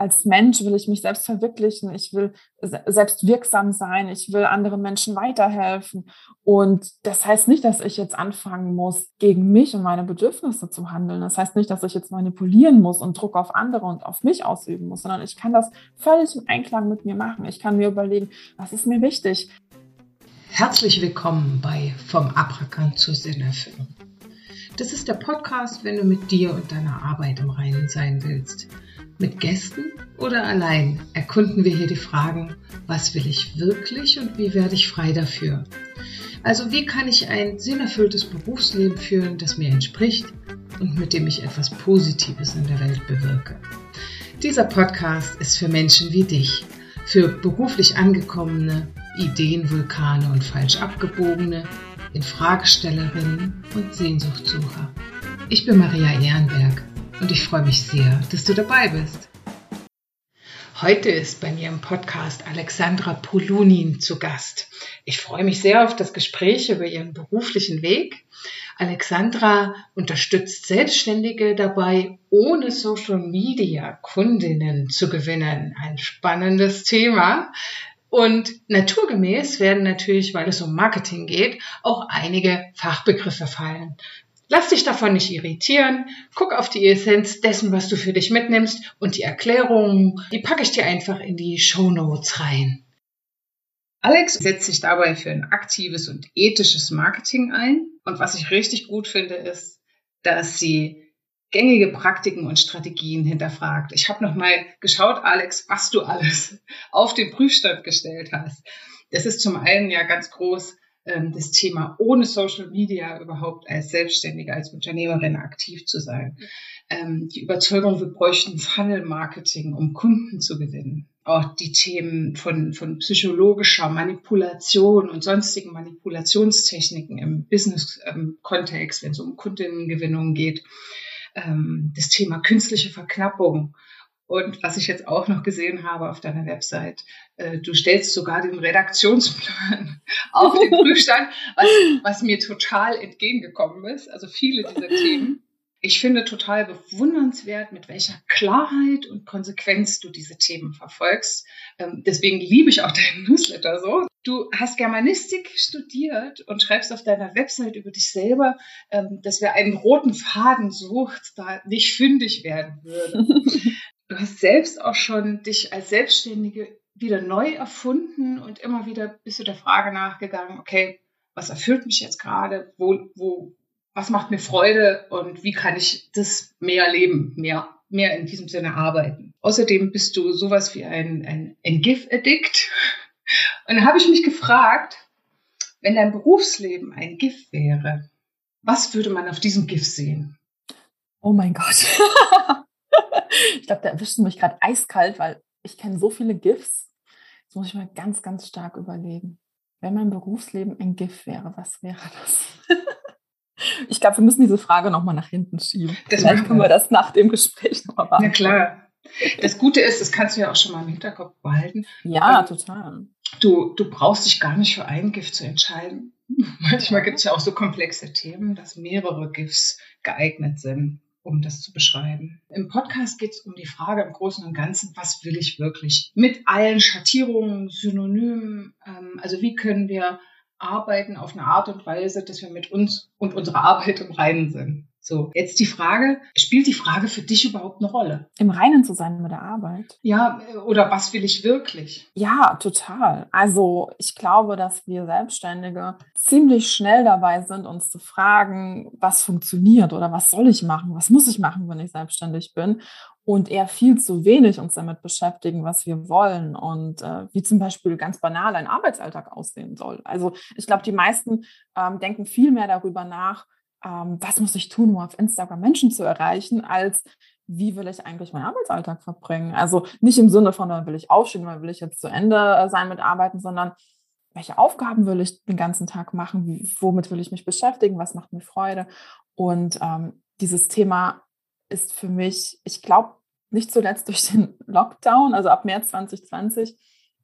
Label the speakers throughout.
Speaker 1: als Mensch will ich mich selbst verwirklichen, ich will selbst wirksam sein, ich will anderen Menschen weiterhelfen. Und das heißt nicht, dass ich jetzt anfangen muss, gegen mich und meine Bedürfnisse zu handeln. Das heißt nicht, dass ich jetzt manipulieren muss und Druck auf andere und auf mich ausüben muss, sondern ich kann das völlig im Einklang mit mir machen. Ich kann mir überlegen, was ist mir wichtig.
Speaker 2: Herzlich willkommen bei Vom Abrakan zur Sinnerfüllung. Das ist der Podcast, wenn du mit dir und deiner Arbeit im Reinen sein willst. Mit Gästen oder allein erkunden wir hier die Fragen, was will ich wirklich und wie werde ich frei dafür? Also wie kann ich ein sinnerfülltes Berufsleben führen, das mir entspricht und mit dem ich etwas Positives in der Welt bewirke? Dieser Podcast ist für Menschen wie dich, für beruflich angekommene, Ideenvulkane und falsch abgebogene, Infragestellerinnen und Sehnsuchtsucher. Ich bin Maria Ehrenberg und ich freue mich sehr, dass du dabei bist. Heute ist bei mir im Podcast Alexandra Polunin zu Gast. Ich freue mich sehr auf das Gespräch über ihren beruflichen Weg. Alexandra unterstützt Selbstständige dabei, ohne Social Media Kundinnen zu gewinnen. Ein spannendes Thema. Und naturgemäß werden natürlich, weil es um Marketing geht, auch einige Fachbegriffe fallen. Lass dich davon nicht irritieren. Guck auf die Essenz dessen, was du für dich mitnimmst und die Erklärungen, die packe ich dir einfach in die Show Notes rein. Alex setzt sich dabei für ein aktives und ethisches Marketing ein. Und was ich richtig gut finde, ist, dass sie gängige Praktiken und Strategien hinterfragt. Ich habe nochmal geschaut, Alex, was du alles auf den Prüfstand gestellt hast. Das ist zum einen ja ganz groß das Thema, ohne Social Media überhaupt als Selbstständige, als Unternehmerin aktiv zu sein. Ähm, die Überzeugung, wir bräuchten Funnel-Marketing, um Kunden zu gewinnen. Auch die Themen von, von psychologischer Manipulation und sonstigen Manipulationstechniken im Business-Kontext, wenn es um Kundinnengewinnung geht. Ähm, das Thema künstliche Verknappung und was ich jetzt auch noch gesehen habe auf deiner Website, äh, du stellst sogar den Redaktionsplan auf den Prüfstand, was, was mir total entgegengekommen ist. Also viele dieser Themen. Ich finde total bewundernswert, mit welcher Klarheit und Konsequenz du diese Themen verfolgst. Ähm, deswegen liebe ich auch deinen Newsletter so. Du hast Germanistik studiert und schreibst auf deiner Website über dich selber, ähm, dass wer einen roten Faden sucht, da nicht fündig werden würde. du hast selbst auch schon dich als Selbstständige wieder neu erfunden und immer wieder bist du der Frage nachgegangen, okay, was erfüllt mich jetzt gerade, wo, wo, was macht mir Freude und wie kann ich das mehr leben, mehr, mehr in diesem Sinne arbeiten. Außerdem bist du sowas wie ein, ein, ein GIF-Addict. Und da habe ich mich gefragt, wenn dein Berufsleben ein GIF wäre, was würde man auf diesem GIF sehen?
Speaker 1: Oh mein Gott. ich glaube, da erwischt mich gerade eiskalt, weil ich kenne so viele GIFs. Jetzt muss ich mal ganz, ganz stark überlegen. Wenn mein Berufsleben ein GIF wäre, was wäre das? ich glaube, wir müssen diese Frage nochmal nach hinten schieben. Das Vielleicht können wir das nach dem Gespräch nochmal
Speaker 2: machen. Na klar. Das Gute ist, das kannst du ja auch schon mal im Hinterkopf behalten.
Speaker 1: Ja, total.
Speaker 2: Du, du brauchst dich gar nicht für ein Gift zu entscheiden. Manchmal gibt es ja auch so komplexe Themen, dass mehrere GIFs geeignet sind um das zu beschreiben. Im Podcast geht es um die Frage im Großen und Ganzen, was will ich wirklich? Mit allen Schattierungen, Synonymen, ähm, also wie können wir arbeiten auf eine Art und Weise, dass wir mit uns und unserer Arbeit im Reinen sind. So, jetzt die Frage, spielt die Frage für dich überhaupt eine Rolle?
Speaker 1: Im Reinen zu sein mit der Arbeit.
Speaker 2: Ja, oder was will ich wirklich?
Speaker 1: Ja, total. Also ich glaube, dass wir Selbstständige ziemlich schnell dabei sind, uns zu fragen, was funktioniert oder was soll ich machen, was muss ich machen, wenn ich selbstständig bin und eher viel zu wenig uns damit beschäftigen, was wir wollen und äh, wie zum Beispiel ganz banal ein Arbeitsalltag aussehen soll. Also ich glaube, die meisten ähm, denken viel mehr darüber nach, ähm, was muss ich tun, um auf Instagram Menschen zu erreichen, als wie will ich eigentlich meinen Arbeitsalltag verbringen? Also nicht im Sinne von, wann will ich aufstehen, wann will ich jetzt zu Ende sein mit Arbeiten, sondern welche Aufgaben will ich den ganzen Tag machen? Womit will ich mich beschäftigen? Was macht mir Freude? Und ähm, dieses Thema ist für mich, ich glaube, nicht zuletzt durch den Lockdown, also ab März 2020,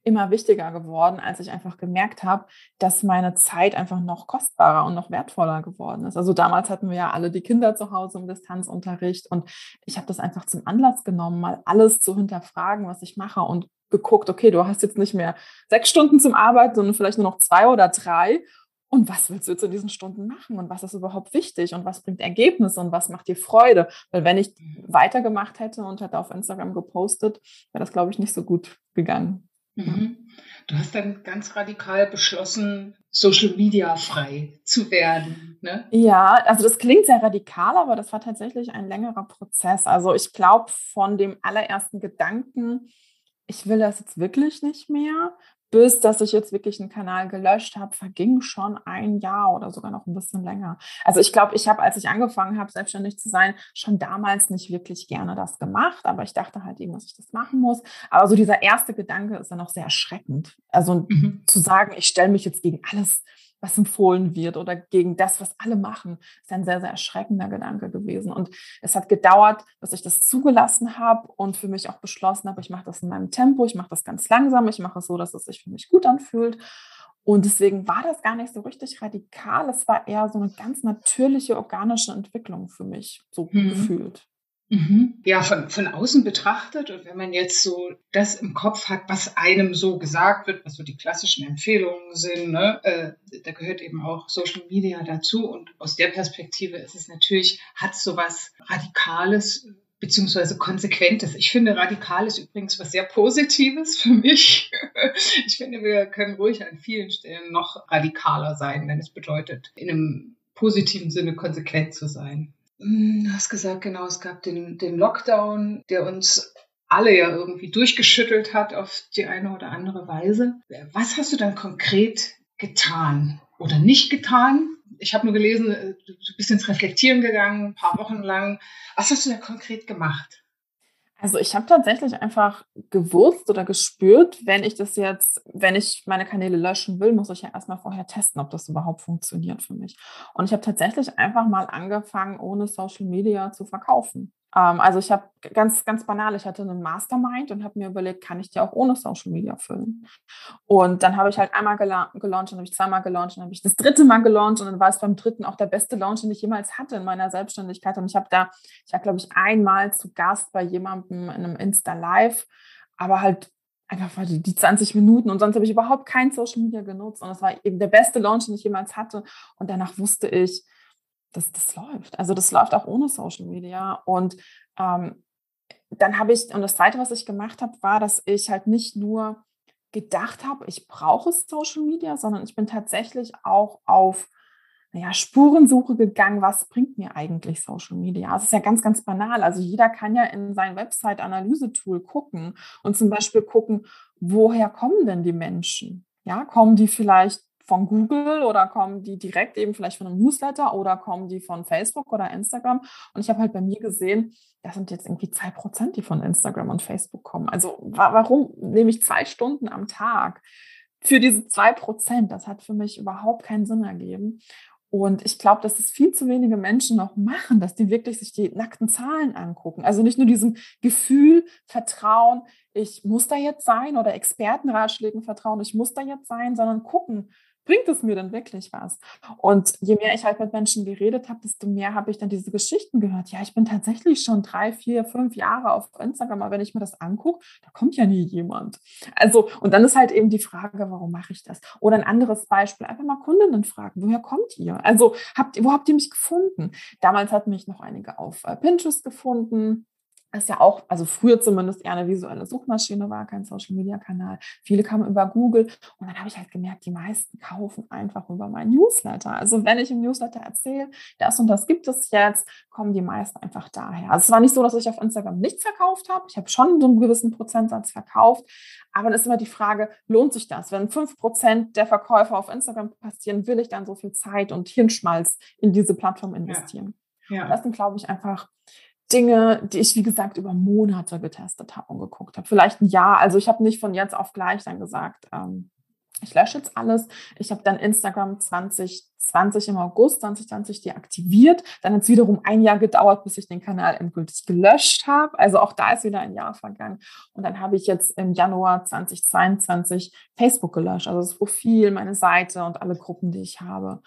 Speaker 1: immer wichtiger geworden, als ich einfach gemerkt habe, dass meine Zeit einfach noch kostbarer und noch wertvoller geworden ist. Also damals hatten wir ja alle die Kinder zu Hause im Distanzunterricht und ich habe das einfach zum Anlass genommen, mal alles zu hinterfragen, was ich mache und geguckt, okay, du hast jetzt nicht mehr sechs Stunden zum Arbeiten, sondern vielleicht nur noch zwei oder drei. Und was willst du jetzt in diesen Stunden machen? Und was ist überhaupt wichtig? Und was bringt Ergebnisse? Und was macht dir Freude? Weil wenn ich mhm. weitergemacht hätte und hätte auf Instagram gepostet, wäre das, glaube ich, nicht so gut gegangen.
Speaker 2: Mhm. Du hast dann ganz radikal beschlossen, Social Media frei zu werden. Ne?
Speaker 1: Ja, also das klingt sehr radikal, aber das war tatsächlich ein längerer Prozess. Also ich glaube, von dem allerersten Gedanken, ich will das jetzt wirklich nicht mehr, bis dass ich jetzt wirklich einen Kanal gelöscht habe, verging schon ein Jahr oder sogar noch ein bisschen länger. Also ich glaube, ich habe, als ich angefangen habe, selbstständig zu sein, schon damals nicht wirklich gerne das gemacht, aber ich dachte halt eben, dass ich das machen muss. Aber so dieser erste Gedanke ist dann auch sehr erschreckend. Also mhm. zu sagen, ich stelle mich jetzt gegen alles was empfohlen wird oder gegen das, was alle machen, ist ein sehr, sehr erschreckender Gedanke gewesen. Und es hat gedauert, bis ich das zugelassen habe und für mich auch beschlossen habe, ich mache das in meinem Tempo, ich mache das ganz langsam, ich mache es so, dass es sich für mich gut anfühlt. Und deswegen war das gar nicht so richtig radikal. Es war eher so eine ganz natürliche, organische Entwicklung für mich, so mhm. gefühlt.
Speaker 2: Mhm. Ja, von, von außen betrachtet und wenn man jetzt so das im Kopf hat, was einem so gesagt wird, was so die klassischen Empfehlungen sind, ne, äh, da gehört eben auch Social Media dazu und aus der Perspektive ist es natürlich, hat so was Radikales beziehungsweise Konsequentes. Ich finde, radikal ist übrigens was sehr Positives für mich. Ich finde, wir können ruhig an vielen Stellen noch radikaler sein, wenn es bedeutet, in einem positiven Sinne konsequent zu sein. Hm, du hast gesagt, genau, es gab den, den Lockdown, der uns alle ja irgendwie durchgeschüttelt hat auf die eine oder andere Weise. Was hast du dann konkret getan oder nicht getan? Ich habe nur gelesen, äh, du bist ins Reflektieren gegangen, ein paar Wochen lang. Was hast du da konkret gemacht?
Speaker 1: Also ich habe tatsächlich einfach gewusst oder gespürt, wenn ich das jetzt, wenn ich meine Kanäle löschen will, muss ich ja erstmal vorher testen, ob das überhaupt funktioniert für mich. Und ich habe tatsächlich einfach mal angefangen, ohne Social Media zu verkaufen. Ähm, also ich habe ganz, ganz banal, ich hatte einen Mastermind und habe mir überlegt, kann ich die auch ohne Social Media füllen? Und dann habe ich halt einmal gela gelauncht, dann habe ich zweimal gelauncht, dann habe ich das dritte Mal gelauncht und dann war es beim dritten auch der beste Launch, den ich jemals hatte in meiner Selbstständigkeit. Und ich habe da, ich war glaube ich einmal zu Gast bei jemandem in einem Insta-Live, aber halt einfach die, die 20 Minuten und sonst habe ich überhaupt kein Social Media genutzt und das war eben der beste Launch, den ich jemals hatte. Und danach wusste ich, das, das läuft. Also das läuft auch ohne Social Media. Und ähm, dann habe ich, und das Zweite, was ich gemacht habe, war, dass ich halt nicht nur gedacht habe, ich brauche Social Media, sondern ich bin tatsächlich auch auf naja, Spurensuche gegangen, was bringt mir eigentlich Social Media? Das ist ja ganz, ganz banal. Also jeder kann ja in sein Website-Analyse-Tool gucken und zum Beispiel gucken, woher kommen denn die Menschen? Ja, kommen die vielleicht von Google oder kommen die direkt eben vielleicht von einem Newsletter oder kommen die von Facebook oder Instagram? Und ich habe halt bei mir gesehen, das sind jetzt irgendwie zwei Prozent, die von Instagram und Facebook kommen. Also warum nehme ich zwei Stunden am Tag für diese zwei Prozent? Das hat für mich überhaupt keinen Sinn ergeben. Und ich glaube, dass es viel zu wenige Menschen noch machen, dass die wirklich sich die nackten Zahlen angucken. Also nicht nur diesem Gefühl, Vertrauen, ich muss da jetzt sein oder Expertenratschlägen vertrauen, ich muss da jetzt sein, sondern gucken, bringt es mir denn wirklich was? Und je mehr ich halt mit Menschen geredet habe, desto mehr habe ich dann diese Geschichten gehört. Ja, ich bin tatsächlich schon drei, vier, fünf Jahre auf Instagram, aber wenn ich mir das angucke, da kommt ja nie jemand. Also, und dann ist halt eben die Frage, warum mache ich das? Oder ein anderes Beispiel, einfach mal Kundinnen fragen, woher kommt ihr? Also, habt, wo habt ihr mich gefunden? Damals hatten mich noch einige auf äh, Pinterest gefunden das ja auch, also früher zumindest eher eine visuelle Suchmaschine war, kein Social-Media-Kanal. Viele kamen über Google und dann habe ich halt gemerkt, die meisten kaufen einfach über meinen Newsletter. Also wenn ich im Newsletter erzähle, das und das gibt es jetzt, kommen die meisten einfach daher. Also es war nicht so, dass ich auf Instagram nichts verkauft habe. Ich habe schon so einen gewissen Prozentsatz verkauft, aber dann ist immer die Frage, lohnt sich das? Wenn fünf Prozent der Verkäufe auf Instagram passieren, will ich dann so viel Zeit und Hirnschmalz in diese Plattform investieren? Ja. Ja. das sind, glaube ich, einfach Dinge, die ich, wie gesagt, über Monate getestet habe und geguckt habe. Vielleicht ein Jahr. Also ich habe nicht von jetzt auf gleich dann gesagt, ähm, ich lösche jetzt alles. Ich habe dann Instagram 2020 im August 2020 deaktiviert. Dann hat es wiederum ein Jahr gedauert, bis ich den Kanal endgültig gelöscht habe. Also auch da ist wieder ein Jahr vergangen. Und dann habe ich jetzt im Januar 2022 Facebook gelöscht. Also das Profil, meine Seite und alle Gruppen, die ich habe.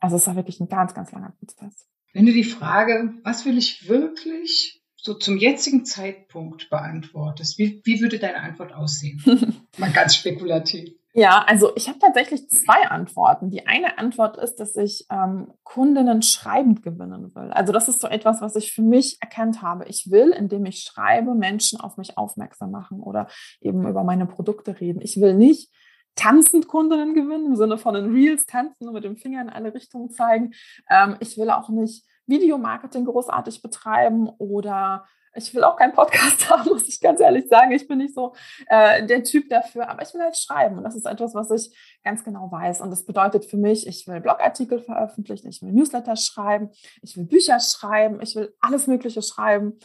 Speaker 1: Also es war wirklich ein ganz, ganz langer Prozess.
Speaker 2: Wenn du die Frage, was will ich wirklich so zum jetzigen Zeitpunkt beantwortest, wie, wie würde deine Antwort aussehen? Mal ganz spekulativ.
Speaker 1: Ja, also ich habe tatsächlich zwei Antworten. Die eine Antwort ist, dass ich ähm, Kundinnen schreibend gewinnen will. Also das ist so etwas, was ich für mich erkannt habe. Ich will, indem ich schreibe, Menschen auf mich aufmerksam machen oder eben über meine Produkte reden. Ich will nicht tanzend Kundinnen gewinnen, im Sinne von den Reels tanzen und mit dem Finger in alle Richtungen zeigen. Ähm, ich will auch nicht Videomarketing großartig betreiben oder ich will auch keinen Podcast haben, muss ich ganz ehrlich sagen. Ich bin nicht so äh, der Typ dafür, aber ich will halt schreiben. Und das ist etwas, was ich ganz genau weiß. Und das bedeutet für mich, ich will Blogartikel veröffentlichen, ich will Newsletter schreiben, ich will Bücher schreiben, ich will alles Mögliche schreiben.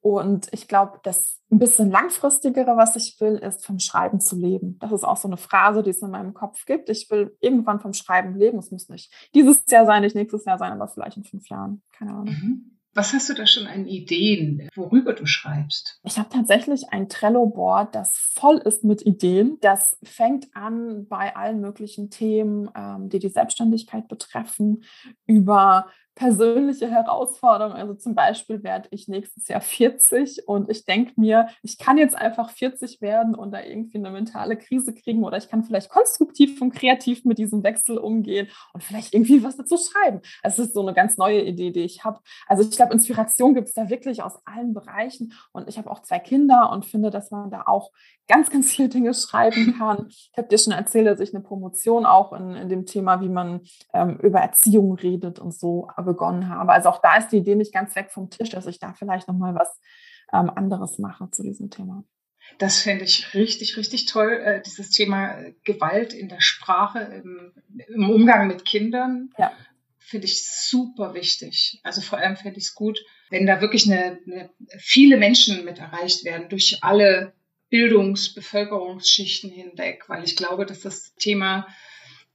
Speaker 1: Und ich glaube, das ein bisschen langfristigere, was ich will, ist vom Schreiben zu leben. Das ist auch so eine Phrase, die es in meinem Kopf gibt. Ich will irgendwann vom Schreiben leben. Es muss nicht dieses Jahr sein, nicht nächstes Jahr sein, aber vielleicht in fünf Jahren. Keine Ahnung.
Speaker 2: Mhm. Was hast du da schon an Ideen, worüber du schreibst?
Speaker 1: Ich habe tatsächlich ein Trello-Board, das voll ist mit Ideen. Das fängt an bei allen möglichen Themen, ähm, die die Selbstständigkeit betreffen, über persönliche Herausforderungen. Also zum Beispiel werde ich nächstes Jahr 40 und ich denke mir, ich kann jetzt einfach 40 werden und da irgendwie eine mentale Krise kriegen oder ich kann vielleicht konstruktiv und kreativ mit diesem Wechsel umgehen und vielleicht irgendwie was dazu schreiben. Es ist so eine ganz neue Idee, die ich habe. Also ich glaube, Inspiration gibt es da wirklich aus allen Bereichen und ich habe auch zwei Kinder und finde, dass man da auch ganz, ganz viele Dinge schreiben kann. Ich habe dir schon erzählt, dass ich eine Promotion auch in, in dem Thema, wie man ähm, über Erziehung redet und so begonnen habe. Also auch da ist die Idee nicht ganz weg vom Tisch, dass ich da vielleicht nochmal was ähm, anderes mache zu diesem Thema.
Speaker 2: Das fände ich richtig, richtig toll, äh, dieses Thema Gewalt in der Sprache, im, im Umgang mit Kindern. Ja. Finde ich super wichtig. Also vor allem fände ich es gut, wenn da wirklich eine, eine, viele Menschen mit erreicht werden durch alle Bildungs-, Bevölkerungsschichten hinweg, weil ich glaube, dass das Thema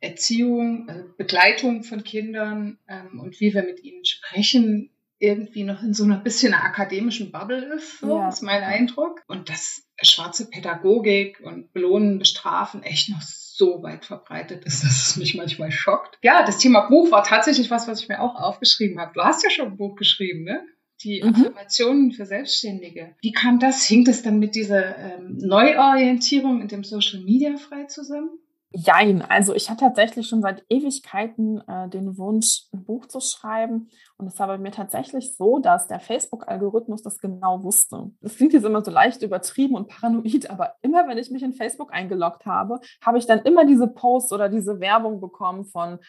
Speaker 2: Erziehung, also Begleitung von Kindern ähm, und wie wir mit ihnen sprechen, irgendwie noch in so einer bisschen einer akademischen Bubble ist, so ja. ist mein Eindruck. Und dass schwarze Pädagogik und Belohnen, Bestrafen echt noch so weit verbreitet ist, dass es mich manchmal schockt. Ja, das Thema Buch war tatsächlich was, was ich mir auch aufgeschrieben habe. Du hast ja schon ein Buch geschrieben, ne? die mhm. Affirmationen für Selbstständige. Wie kam das? Hing das dann mit dieser ähm, Neuorientierung in dem Social Media frei zusammen?
Speaker 1: Jein, also ich hatte tatsächlich schon seit Ewigkeiten äh, den Wunsch, ein Buch zu schreiben. Und es war bei mir tatsächlich so, dass der Facebook-Algorithmus das genau wusste. Das klingt jetzt immer so leicht übertrieben und paranoid, aber immer wenn ich mich in Facebook eingeloggt habe, habe ich dann immer diese Posts oder diese Werbung bekommen von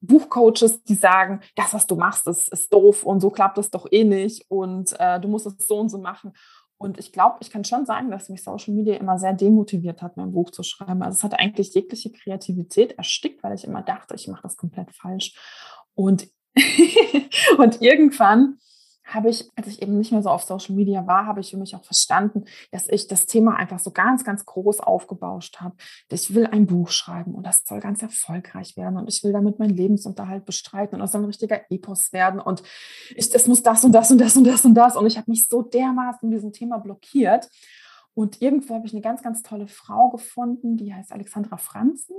Speaker 1: Buchcoaches, die sagen, das, was du machst, ist, ist doof und so klappt es doch eh nicht und äh, du musst es so und so machen. Und ich glaube, ich kann schon sagen, dass mich Social Media immer sehr demotiviert hat, mein Buch zu schreiben. Also es hat eigentlich jegliche Kreativität erstickt, weil ich immer dachte, ich mache das komplett falsch. Und, und irgendwann habe ich, als ich eben nicht mehr so auf Social Media war, habe ich für mich auch verstanden, dass ich das Thema einfach so ganz, ganz groß aufgebauscht habe. Ich will ein Buch schreiben und das soll ganz erfolgreich werden und ich will damit meinen Lebensunterhalt bestreiten und das soll ein richtiger Epos werden und ich, das muss das und das und das und das und das und ich habe mich so dermaßen diesem Thema blockiert. Und irgendwo habe ich eine ganz, ganz tolle Frau gefunden, die heißt Alexandra Franzen.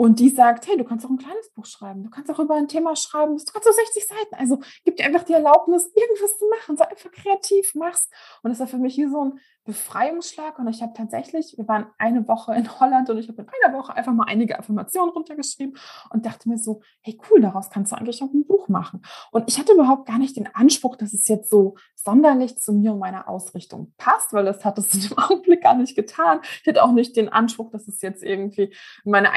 Speaker 1: Und die sagt, hey, du kannst auch ein kleines Buch schreiben, du kannst auch über ein Thema schreiben, du kannst auch 60 Seiten. Also gib dir einfach die Erlaubnis, irgendwas zu machen, sei einfach kreativ, mach's. Und das war für mich wie so ein Befreiungsschlag und ich habe tatsächlich, wir waren eine Woche in Holland und ich habe in einer Woche einfach mal einige Affirmationen runtergeschrieben und dachte mir so, hey cool, daraus kannst du eigentlich auch ein Buch machen. Und ich hatte überhaupt gar nicht den Anspruch, dass es jetzt so sonderlich zu mir und meiner Ausrichtung passt, weil das hat es dem Augenblick gar nicht getan. Ich hatte auch nicht den Anspruch, dass es jetzt irgendwie meine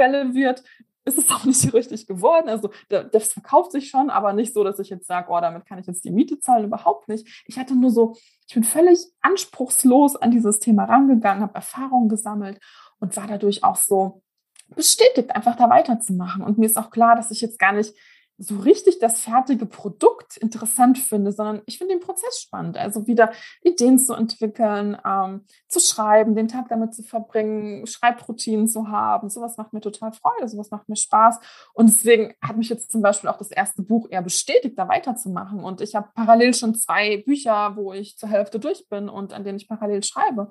Speaker 1: Einkommensquelle wird ist es auch nicht richtig geworden. Also das verkauft sich schon, aber nicht so, dass ich jetzt sage, oh, damit kann ich jetzt die Miete zahlen, überhaupt nicht. Ich hatte nur so, ich bin völlig anspruchslos an dieses Thema rangegangen, habe Erfahrungen gesammelt und war dadurch auch so bestätigt, einfach da weiterzumachen. Und mir ist auch klar, dass ich jetzt gar nicht so richtig das fertige Produkt interessant finde, sondern ich finde den Prozess spannend. Also wieder Ideen zu entwickeln, ähm, zu schreiben, den Tag damit zu verbringen, Schreibroutinen zu haben. Sowas macht mir total Freude, sowas macht mir Spaß. Und deswegen hat mich jetzt zum Beispiel auch das erste Buch eher bestätigt, da weiterzumachen. Und ich habe parallel schon zwei Bücher, wo ich zur Hälfte durch bin und an denen ich parallel schreibe.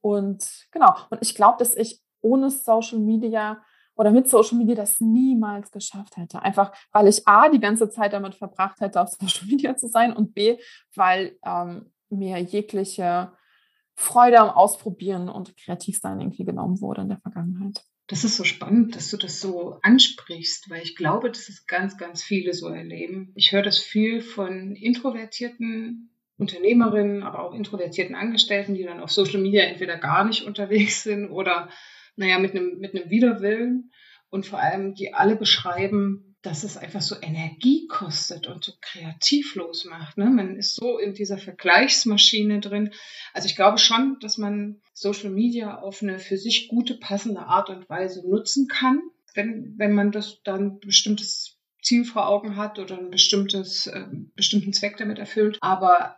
Speaker 1: Und genau, und ich glaube, dass ich ohne Social Media oder mit Social Media das niemals geschafft hätte. Einfach, weil ich A, die ganze Zeit damit verbracht hätte, auf Social Media zu sein und B, weil ähm, mir jegliche Freude am Ausprobieren und Kreativsein irgendwie genommen wurde in der Vergangenheit.
Speaker 2: Das ist so spannend, dass du das so ansprichst, weil ich glaube, dass es ganz, ganz viele so erleben. Ich höre das viel von introvertierten Unternehmerinnen, aber auch introvertierten Angestellten, die dann auf Social Media entweder gar nicht unterwegs sind oder naja, mit einem, mit einem Widerwillen und vor allem, die alle beschreiben, dass es einfach so Energie kostet und so kreativlos macht. Ne? Man ist so in dieser Vergleichsmaschine drin. Also ich glaube schon, dass man Social Media auf eine für sich gute, passende Art und Weise nutzen kann, wenn, wenn man das dann bestimmtes Ziel vor Augen hat oder ein bestimmtes, äh, bestimmten Zweck damit erfüllt. Aber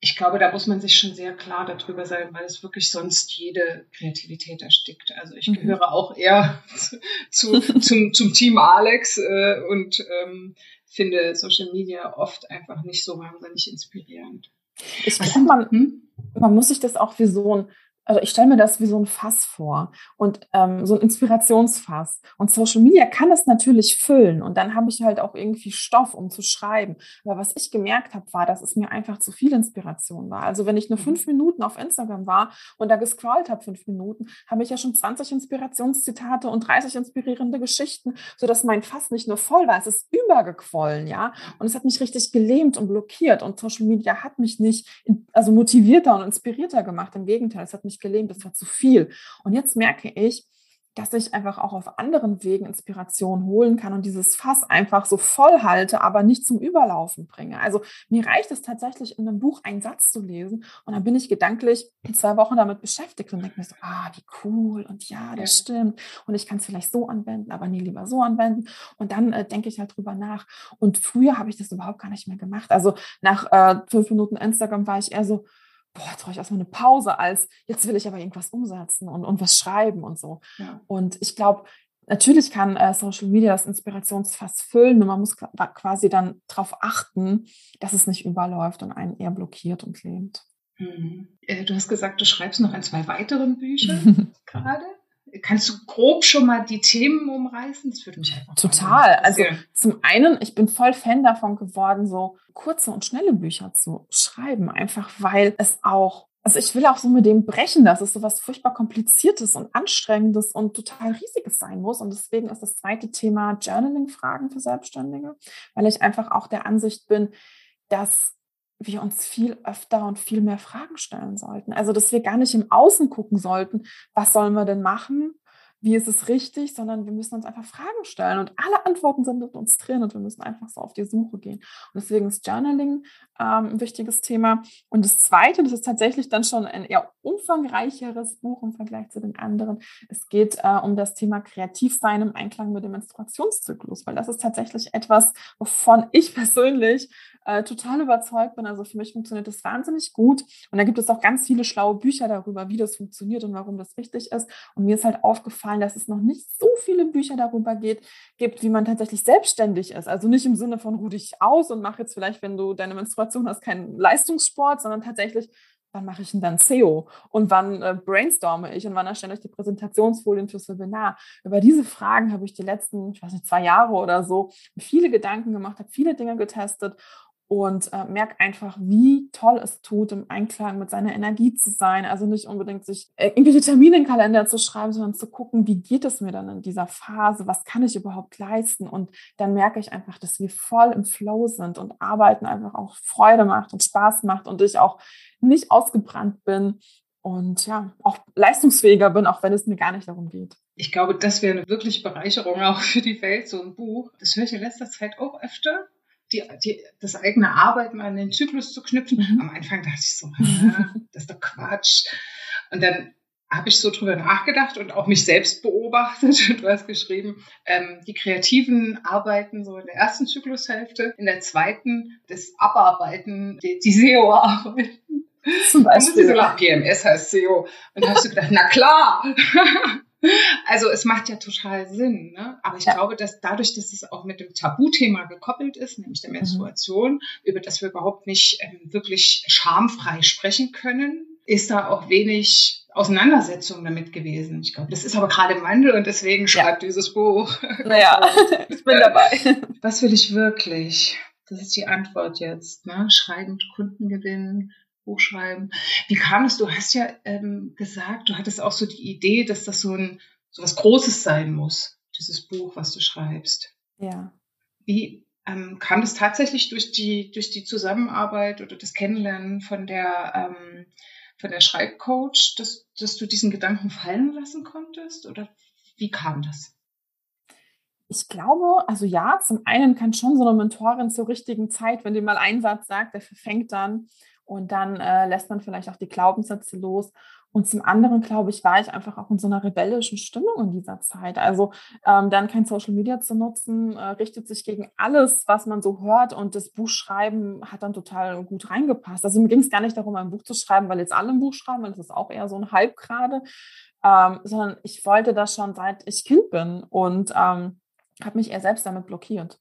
Speaker 2: ich glaube, da muss man sich schon sehr klar darüber sein, weil es wirklich sonst jede Kreativität erstickt. Also ich mhm. gehöre auch eher zu, zum, zum Team Alex äh, und ähm, finde Social Media oft einfach nicht so wahnsinnig inspirierend.
Speaker 1: Ich glaube, man, hm? man muss sich das auch wie so ein also ich stelle mir das wie so ein Fass vor und ähm, so ein Inspirationsfass. Und Social Media kann es natürlich füllen und dann habe ich halt auch irgendwie Stoff, um zu schreiben. Aber was ich gemerkt habe, war, dass es mir einfach zu viel Inspiration war. Also wenn ich nur fünf Minuten auf Instagram war und da gescrollt habe, fünf Minuten, habe ich ja schon 20 Inspirationszitate und 30 inspirierende Geschichten, sodass mein Fass nicht nur voll war, es ist übergequollen, ja. Und es hat mich richtig gelähmt und blockiert. Und Social Media hat mich nicht also motivierter und inspirierter gemacht. Im Gegenteil, es hat mich nicht gelingt, das war zu viel. Und jetzt merke ich, dass ich einfach auch auf anderen Wegen Inspiration holen kann und dieses Fass einfach so voll halte, aber nicht zum Überlaufen bringe. Also mir reicht es tatsächlich in einem Buch einen Satz zu lesen und dann bin ich gedanklich zwei Wochen damit beschäftigt und denke mir so, ah, wie cool und ja, das stimmt und ich kann es vielleicht so anwenden, aber nie lieber so anwenden und dann äh, denke ich halt drüber nach und früher habe ich das überhaupt gar nicht mehr gemacht. Also nach äh, fünf Minuten Instagram war ich eher so, boah, jetzt brauche ich erstmal eine Pause, als jetzt will ich aber irgendwas umsetzen und, und was schreiben und so. Ja. Und ich glaube, natürlich kann äh, Social Media das Inspirationsfass füllen, nur man muss quasi dann darauf achten, dass es nicht überläuft und einen eher blockiert und lähmt.
Speaker 2: Mhm. Äh, du hast gesagt, du schreibst noch an zwei weiteren Büchern gerade. Kannst du grob schon mal die Themen umreißen? Das würde mich einfach
Speaker 1: Total. Also zum einen, ich bin voll Fan davon geworden, so kurze und schnelle Bücher zu schreiben, einfach weil es auch also ich will auch so mit dem brechen, dass es so was furchtbar kompliziertes und anstrengendes und total riesiges sein muss. Und deswegen ist das zweite Thema Journaling-Fragen für Selbstständige, weil ich einfach auch der Ansicht bin, dass wir uns viel öfter und viel mehr Fragen stellen sollten. Also, dass wir gar nicht im Außen gucken sollten, was sollen wir denn machen? Wie ist es richtig? Sondern wir müssen uns einfach Fragen stellen und alle Antworten sind mit uns drin und wir müssen einfach so auf die Suche gehen. Und deswegen ist Journaling ähm, ein wichtiges Thema. Und das zweite, das ist tatsächlich dann schon ein eher umfangreicheres Buch im Vergleich zu den anderen. Es geht äh, um das Thema Kreativsein im Einklang mit dem Menstruationszyklus, weil das ist tatsächlich etwas, wovon ich persönlich äh, total überzeugt bin. Also für mich funktioniert das wahnsinnig gut. Und da gibt es auch ganz viele schlaue Bücher darüber, wie das funktioniert und warum das wichtig ist. Und mir ist halt aufgefallen, dass es noch nicht so viele Bücher darüber geht, gibt, wie man tatsächlich selbstständig ist. Also nicht im Sinne von ruh dich aus und mach jetzt vielleicht, wenn du deine Menstruation hast, keinen Leistungssport, sondern tatsächlich wann mache ich denn dann SEO und wann äh, brainstorme ich und wann erstelle ich die Präsentationsfolien fürs Webinar. Über diese Fragen habe ich die letzten, ich weiß nicht, zwei Jahre oder so viele Gedanken gemacht, habe viele Dinge getestet und äh, merke einfach, wie toll es tut, im Einklang mit seiner Energie zu sein. Also nicht unbedingt sich äh, irgendwelche Termine in den Kalender zu schreiben, sondern zu gucken, wie geht es mir dann in dieser Phase, was kann ich überhaupt leisten. Und dann merke ich einfach, dass wir voll im Flow sind und Arbeiten einfach auch Freude macht und Spaß macht und ich auch nicht ausgebrannt bin und ja, auch leistungsfähiger bin, auch wenn es mir gar nicht darum geht.
Speaker 2: Ich glaube, das wäre eine wirkliche Bereicherung auch für die Welt, so ein Buch. Das höre ich in letzter Zeit auch öfter die, die, das eigene Arbeiten an den Zyklus zu knüpfen. Mhm. Am Anfang dachte ich so, das ist doch Quatsch. Und dann habe ich so drüber nachgedacht und auch mich selbst beobachtet. Du hast geschrieben, ähm, die Kreativen arbeiten so in der ersten Zyklushälfte, in der zweiten das Abarbeiten, die, die SEO-Arbeiten. Zum Beispiel. So nach PMS heißt SEO. Und da hast du gedacht, na klar. Also es macht ja total Sinn, ne? aber ich ja. glaube, dass dadurch, dass es auch mit dem Tabuthema gekoppelt ist, nämlich der mhm. Menstruation, mhm. über das wir überhaupt nicht ähm, wirklich schamfrei sprechen können, ist da auch wenig Auseinandersetzung damit gewesen. Ich glaube, das ist aber gerade im Wandel und deswegen schreibt ja. dieses Buch.
Speaker 1: Naja, ich bin dabei.
Speaker 2: Was will ich wirklich? Das ist die Antwort jetzt. Ne? Schreiben, Kunden gewinnen, Buch schreiben. Wie kam es? Du hast ja ähm, gesagt, du hattest auch so die Idee, dass das so ein so was Großes sein muss, dieses Buch, was du schreibst.
Speaker 1: Ja.
Speaker 2: Wie ähm, kam das tatsächlich durch die durch die Zusammenarbeit oder das Kennenlernen von der ähm, von der Schreibcoach, dass, dass du diesen Gedanken fallen lassen konntest? Oder wie kam das?
Speaker 1: Ich glaube, also ja, zum einen kann schon so eine Mentorin zur richtigen Zeit, wenn die mal einen Satz sagt, der verfängt dann und dann äh, lässt man vielleicht auch die Glaubenssätze los. Und zum anderen, glaube ich, war ich einfach auch in so einer rebellischen Stimmung in dieser Zeit. Also ähm, dann kein Social Media zu nutzen, äh, richtet sich gegen alles, was man so hört. Und das Buchschreiben hat dann total gut reingepasst. Also mir ging es gar nicht darum, ein Buch zu schreiben, weil jetzt alle ein Buch schreiben, weil das ist auch eher so ein Hype gerade. Ähm, sondern ich wollte das schon seit ich Kind bin und ähm, habe mich eher selbst damit blockiert.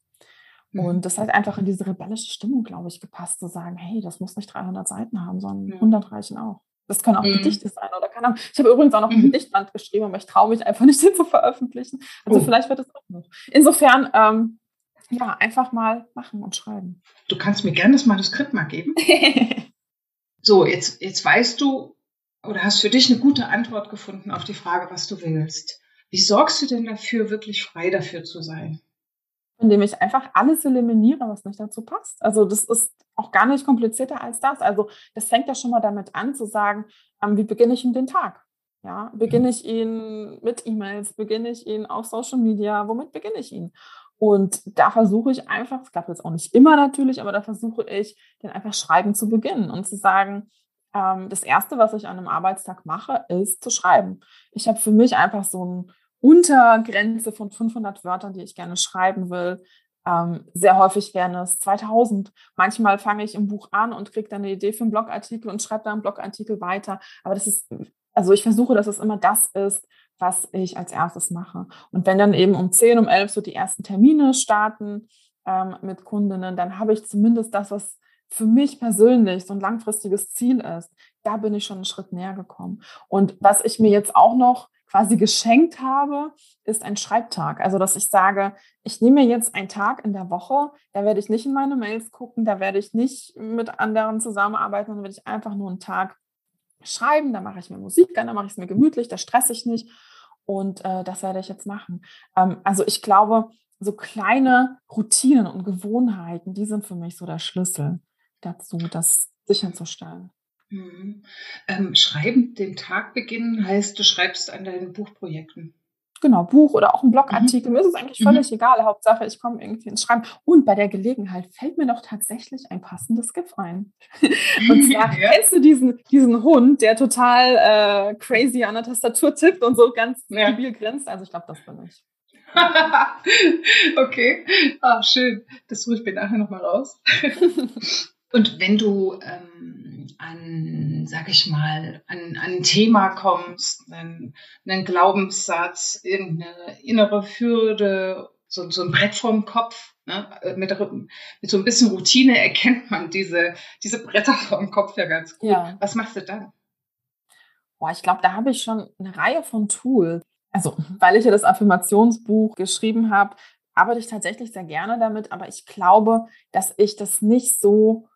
Speaker 1: Und mhm. das hat einfach in diese rebellische Stimmung, glaube ich, gepasst, zu sagen, hey, das muss nicht 300 Seiten haben, sondern 100 reichen auch. Das können auch mhm. Gedichte sein oder keine Ahnung. Ich habe übrigens auch noch ein mhm. Gedichtband geschrieben, aber ich traue mich einfach nicht, den zu veröffentlichen. Also oh. vielleicht wird es auch noch. Insofern, ähm, ja, einfach mal machen und schreiben.
Speaker 2: Du kannst mir gerne das Manuskript mal geben. so, jetzt, jetzt weißt du oder hast für dich eine gute Antwort gefunden auf die Frage, was du willst. Wie sorgst du denn dafür, wirklich frei dafür zu sein?
Speaker 1: Indem ich einfach alles eliminiere, was nicht dazu passt. Also das ist auch gar nicht komplizierter als das. Also das fängt ja schon mal damit an zu sagen, ähm, wie beginne ich in den Tag? Ja, beginne mhm. ich ihn mit E-Mails, beginne ich ihn auf Social Media, womit beginne ich ihn? Und da versuche ich einfach, es klappt jetzt auch nicht immer natürlich, aber da versuche ich, den einfach schreiben zu beginnen und zu sagen, ähm, das erste, was ich an einem Arbeitstag mache, ist zu schreiben. Ich habe für mich einfach so ein Untergrenze von 500 Wörtern, die ich gerne schreiben will. Ähm, sehr häufig wären es 2000. Manchmal fange ich im Buch an und kriege dann eine Idee für einen Blogartikel und schreibe dann einen Blogartikel weiter. Aber das ist, also ich versuche, dass es immer das ist, was ich als erstes mache. Und wenn dann eben um 10, um 11 so die ersten Termine starten ähm, mit Kundinnen, dann habe ich zumindest das, was für mich persönlich so ein langfristiges Ziel ist. Da bin ich schon einen Schritt näher gekommen. Und was ich mir jetzt auch noch quasi geschenkt habe, ist ein Schreibtag. Also, dass ich sage, ich nehme mir jetzt einen Tag in der Woche, da werde ich nicht in meine Mails gucken, da werde ich nicht mit anderen zusammenarbeiten, sondern werde ich einfach nur einen Tag schreiben, da mache ich mir Musik an, da mache ich es mir gemütlich, da stresse ich nicht. Und äh, das werde ich jetzt machen. Ähm, also ich glaube, so kleine Routinen und Gewohnheiten, die sind für mich so der Schlüssel dazu, das sicherzustellen.
Speaker 2: Mhm. Ähm, schreiben, den Tag beginnen, heißt, du schreibst an deinen Buchprojekten.
Speaker 1: Genau, Buch oder auch ein Blogartikel. Mhm. Mir ist es eigentlich völlig mhm. egal. Hauptsache, ich komme irgendwie ins Schreiben. Und bei der Gelegenheit fällt mir noch tatsächlich ein passendes GIF ein. und zwar, ja. kennst du diesen, diesen Hund, der total äh, crazy an der Tastatur tippt und so ganz ja. debil grinst? Also ich glaube, das bin ich.
Speaker 2: okay, ah, schön. Das suche ich mir nachher nochmal raus. und wenn du ähm, an, sag ich mal, an, an ein Thema kommst, einen, einen Glaubenssatz, irgendeine innere Hürde, so, so ein Brett vorm Kopf. Ne? Mit, mit so ein bisschen Routine erkennt man diese, diese Bretter vorm Kopf ja ganz gut. Ja. Was machst du dann?
Speaker 1: Boah, ich glaube, da habe ich schon eine Reihe von Tools. Also, weil ich ja das Affirmationsbuch geschrieben habe, arbeite ich tatsächlich sehr gerne damit, aber ich glaube, dass ich das nicht so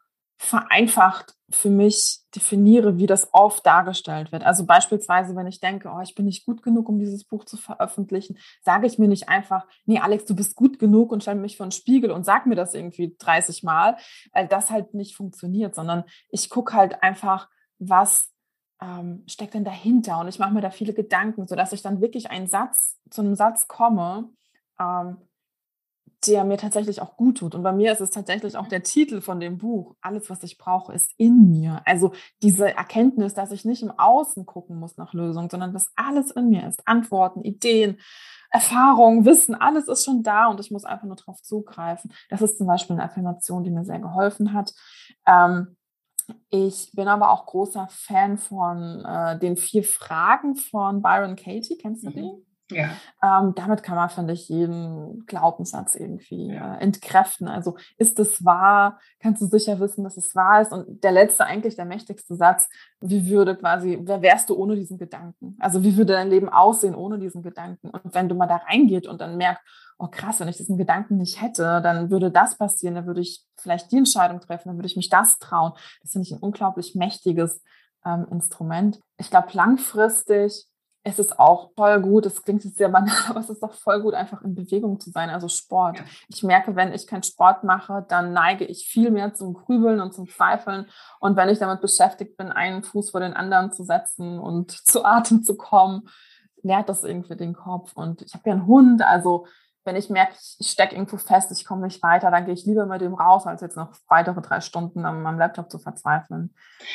Speaker 1: vereinfacht für mich definiere, wie das oft dargestellt wird. Also beispielsweise, wenn ich denke, oh, ich bin nicht gut genug, um dieses Buch zu veröffentlichen, sage ich mir nicht einfach, nee, Alex, du bist gut genug und stell mich vor den Spiegel und sag mir das irgendwie 30 Mal, weil das halt nicht funktioniert, sondern ich gucke halt einfach, was ähm, steckt denn dahinter und ich mache mir da viele Gedanken, sodass ich dann wirklich einen Satz, zu einem Satz komme, ähm, der mir tatsächlich auch gut tut. Und bei mir ist es tatsächlich auch der Titel von dem Buch. Alles, was ich brauche, ist in mir. Also diese Erkenntnis, dass ich nicht im Außen gucken muss nach Lösungen, sondern dass alles in mir ist. Antworten, Ideen, Erfahrung, Wissen, alles ist schon da und ich muss einfach nur darauf zugreifen. Das ist zum Beispiel eine Affirmation, die mir sehr geholfen hat. Ähm, ich bin aber auch großer Fan von äh, den vier Fragen von Byron Katie. Kennst du mhm. die? Ja. Ähm, damit kann man, finde ich, jeden Glaubenssatz irgendwie ja. äh, entkräften. Also ist es wahr? Kannst du sicher wissen, dass es wahr ist? Und der letzte, eigentlich der mächtigste Satz, wie würde quasi, wer wärst du ohne diesen Gedanken? Also wie würde dein Leben aussehen ohne diesen Gedanken? Und wenn du mal da reingeht und dann merkst, oh krass, wenn ich diesen Gedanken nicht hätte, dann würde das passieren, dann würde ich vielleicht die Entscheidung treffen, dann würde ich mich das trauen. Das finde ich ein unglaublich mächtiges ähm, Instrument. Ich glaube, langfristig es ist auch voll gut, es klingt jetzt sehr banal, aber es ist auch voll gut, einfach in Bewegung zu sein, also Sport. Ja. Ich merke, wenn ich keinen Sport mache, dann neige ich viel mehr zum Grübeln und zum Zweifeln. Und wenn ich damit beschäftigt bin, einen Fuß vor den anderen zu setzen und zu Atem zu kommen, nährt das irgendwie den Kopf. Und ich habe ja einen Hund, also wenn ich merke, ich stecke irgendwo fest, ich komme nicht weiter, dann gehe ich lieber mit dem raus, als jetzt noch weitere drei Stunden am, am Laptop zu verzweifeln.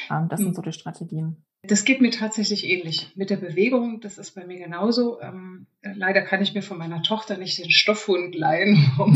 Speaker 1: Ähm, das sind hm. so die Strategien.
Speaker 2: Das geht mir tatsächlich ähnlich. Mit der Bewegung, das ist bei mir genauso. Ähm, leider kann ich mir von meiner Tochter nicht den Stoffhund leihen, um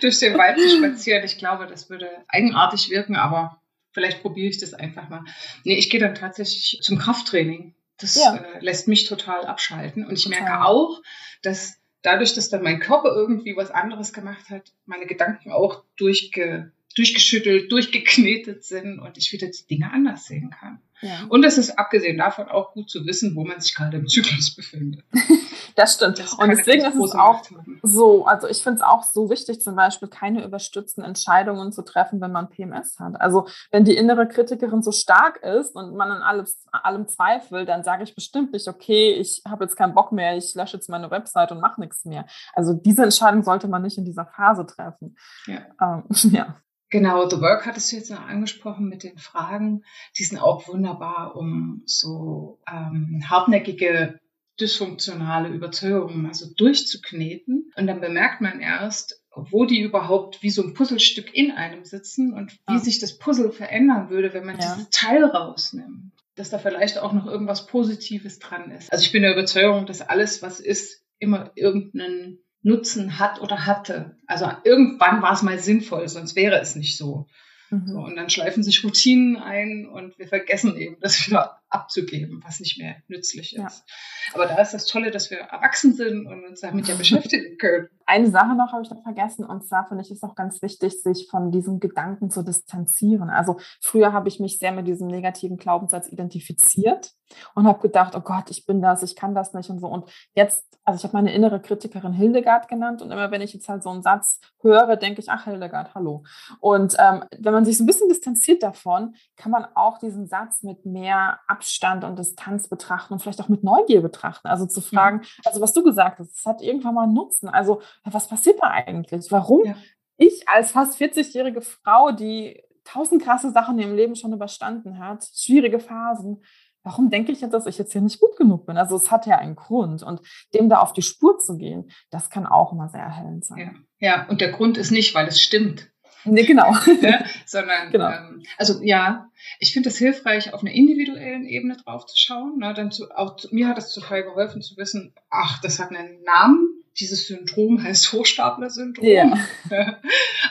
Speaker 2: durch den Wald zu spazieren. Ich glaube, das würde eigenartig wirken, aber vielleicht probiere ich das einfach mal. Nee, ich gehe dann tatsächlich zum Krafttraining. Das ja. äh, lässt mich total abschalten. Und ich total. merke auch, dass dadurch, dass dann mein Körper irgendwie was anderes gemacht hat, meine Gedanken auch durchge durchgeschüttelt, durchgeknetet sind und ich wieder die Dinge anders sehen kann. Ja. Und es ist abgesehen davon auch gut zu wissen, wo man sich gerade im Zyklus befindet.
Speaker 1: das stimmt. Das und deswegen ist es auch so, also ich finde es auch so wichtig, zum Beispiel keine überstützten Entscheidungen zu treffen, wenn man PMS hat. Also wenn die innere Kritikerin so stark ist und man an alles, allem zweifelt, dann sage ich bestimmt nicht, okay, ich habe jetzt keinen Bock mehr, ich lösche jetzt meine Website und mache nichts mehr. Also diese Entscheidung sollte man nicht in dieser Phase treffen. Ja. Ähm,
Speaker 2: ja. Genau, The Work hattest du jetzt noch angesprochen mit den Fragen. Die sind auch wunderbar, um so ähm, hartnäckige dysfunktionale Überzeugungen also durchzukneten. Und dann bemerkt man erst, wo die überhaupt wie so ein Puzzlestück in einem sitzen und wie ja. sich das Puzzle verändern würde, wenn man ja. dieses Teil rausnimmt. Dass da vielleicht auch noch irgendwas Positives dran ist. Also ich bin der Überzeugung, dass alles, was ist, immer irgendeinen Nutzen hat oder hatte. Also irgendwann war es mal sinnvoll, sonst wäre es nicht so. Mhm. so. Und dann schleifen sich Routinen ein und wir vergessen eben, das wieder abzugeben, was nicht mehr nützlich ist. Ja. Aber da ist das Tolle, dass wir erwachsen sind und uns damit ja beschäftigen können.
Speaker 1: Eine Sache noch habe ich noch vergessen und zwar finde ich es auch ganz wichtig, sich von diesem Gedanken zu distanzieren. Also früher habe ich mich sehr mit diesem negativen Glaubenssatz identifiziert und habe gedacht, oh Gott, ich bin das, ich kann das nicht und so. Und jetzt, also ich habe meine innere Kritikerin Hildegard genannt und immer wenn ich jetzt halt so einen Satz höre, denke ich, ach Hildegard, hallo. Und ähm, wenn man sich so ein bisschen distanziert davon, kann man auch diesen Satz mit mehr Abstand und Distanz betrachten und vielleicht auch mit Neugier betrachten. Also zu fragen, mhm. also was du gesagt hast, es hat irgendwann mal einen Nutzen. Also was passiert da eigentlich? Warum ja. ich als fast 40-jährige Frau, die tausend krasse Sachen in ihrem Leben schon überstanden hat, schwierige Phasen, warum denke ich jetzt, dass ich jetzt hier nicht gut genug bin? Also es hat ja einen Grund und dem da auf die Spur zu gehen, das kann auch immer sehr erhellend sein.
Speaker 2: Ja, ja und der Grund ist nicht, weil es stimmt.
Speaker 1: Nee, genau.
Speaker 2: ja, sondern, genau. Ähm, also ja, ich finde es hilfreich, auf einer individuellen Ebene drauf zu schauen. Ne, dann zu, auch mir hat es total geholfen zu wissen, ach, das hat einen Namen. Dieses Syndrom heißt Hochstapler-Syndrom. Ja.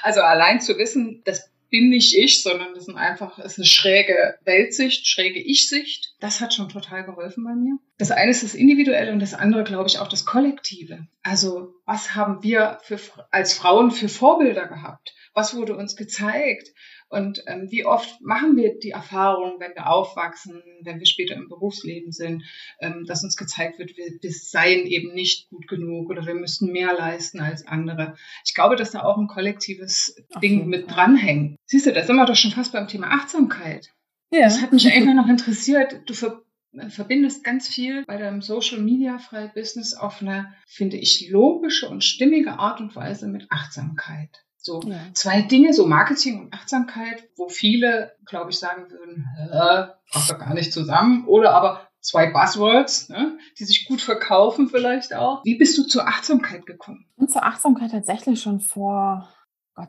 Speaker 2: Also allein zu wissen, das bin nicht ich, sondern das ist einfach ist eine schräge Weltsicht, schräge Ich-Sicht. Das hat schon total geholfen bei mir. Das eine ist das Individuelle und das andere, glaube ich, auch das Kollektive. Also was haben wir für, als Frauen für Vorbilder gehabt? Was wurde uns gezeigt? Und ähm, wie oft machen wir die Erfahrung, wenn wir aufwachsen, wenn wir später im Berufsleben sind, ähm, dass uns gezeigt wird, wir, wir seien eben nicht gut genug oder wir müssten mehr leisten als andere. Ich glaube, dass da auch ein kollektives Ach, Ding mit dranhängt. Siehst du, da sind wir doch schon fast beim Thema Achtsamkeit. Ja. Das hat mich einfach noch interessiert. Du ver äh, verbindest ganz viel bei deinem Social Media Freie Business auf eine, finde ich, logische und stimmige Art und Weise mit Achtsamkeit. So ja. zwei Dinge, so Marketing und Achtsamkeit, wo viele, glaube ich, sagen würden, äh, passt doch gar nicht zusammen. Oder aber zwei Buzzwords, ne, die sich gut verkaufen vielleicht auch. Wie bist du zur Achtsamkeit gekommen?
Speaker 1: Und zur Achtsamkeit tatsächlich schon vor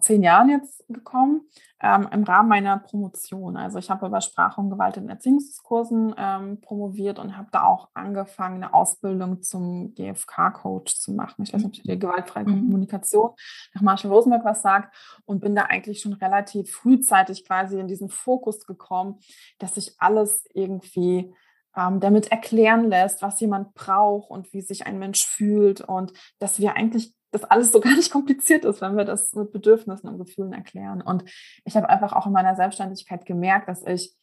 Speaker 1: zehn Jahren jetzt gekommen, ähm, im Rahmen meiner Promotion. Also ich habe über Sprache und Gewalt in Erziehungskursen ähm, promoviert und habe da auch angefangen, eine Ausbildung zum GFK-Coach zu machen. Ich weiß nicht, ob die gewaltfreie mhm. Kommunikation nach Marshall Rosenberg was sagt und bin da eigentlich schon relativ frühzeitig quasi in diesen Fokus gekommen, dass sich alles irgendwie ähm, damit erklären lässt, was jemand braucht und wie sich ein Mensch fühlt und dass wir eigentlich das alles so gar nicht kompliziert ist, wenn wir das mit Bedürfnissen und Gefühlen erklären. Und ich habe einfach auch in meiner Selbstständigkeit gemerkt, dass ich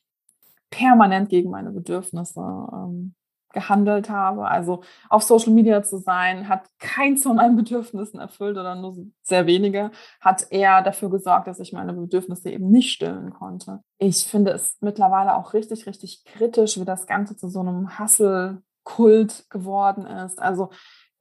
Speaker 1: permanent gegen meine Bedürfnisse ähm, gehandelt habe. Also auf Social Media zu sein, hat keins von meinen Bedürfnissen erfüllt oder nur sehr wenige, hat eher dafür gesorgt, dass ich meine Bedürfnisse eben nicht stillen konnte. Ich finde es mittlerweile auch richtig, richtig kritisch, wie das Ganze zu so einem Hustle-Kult geworden ist. Also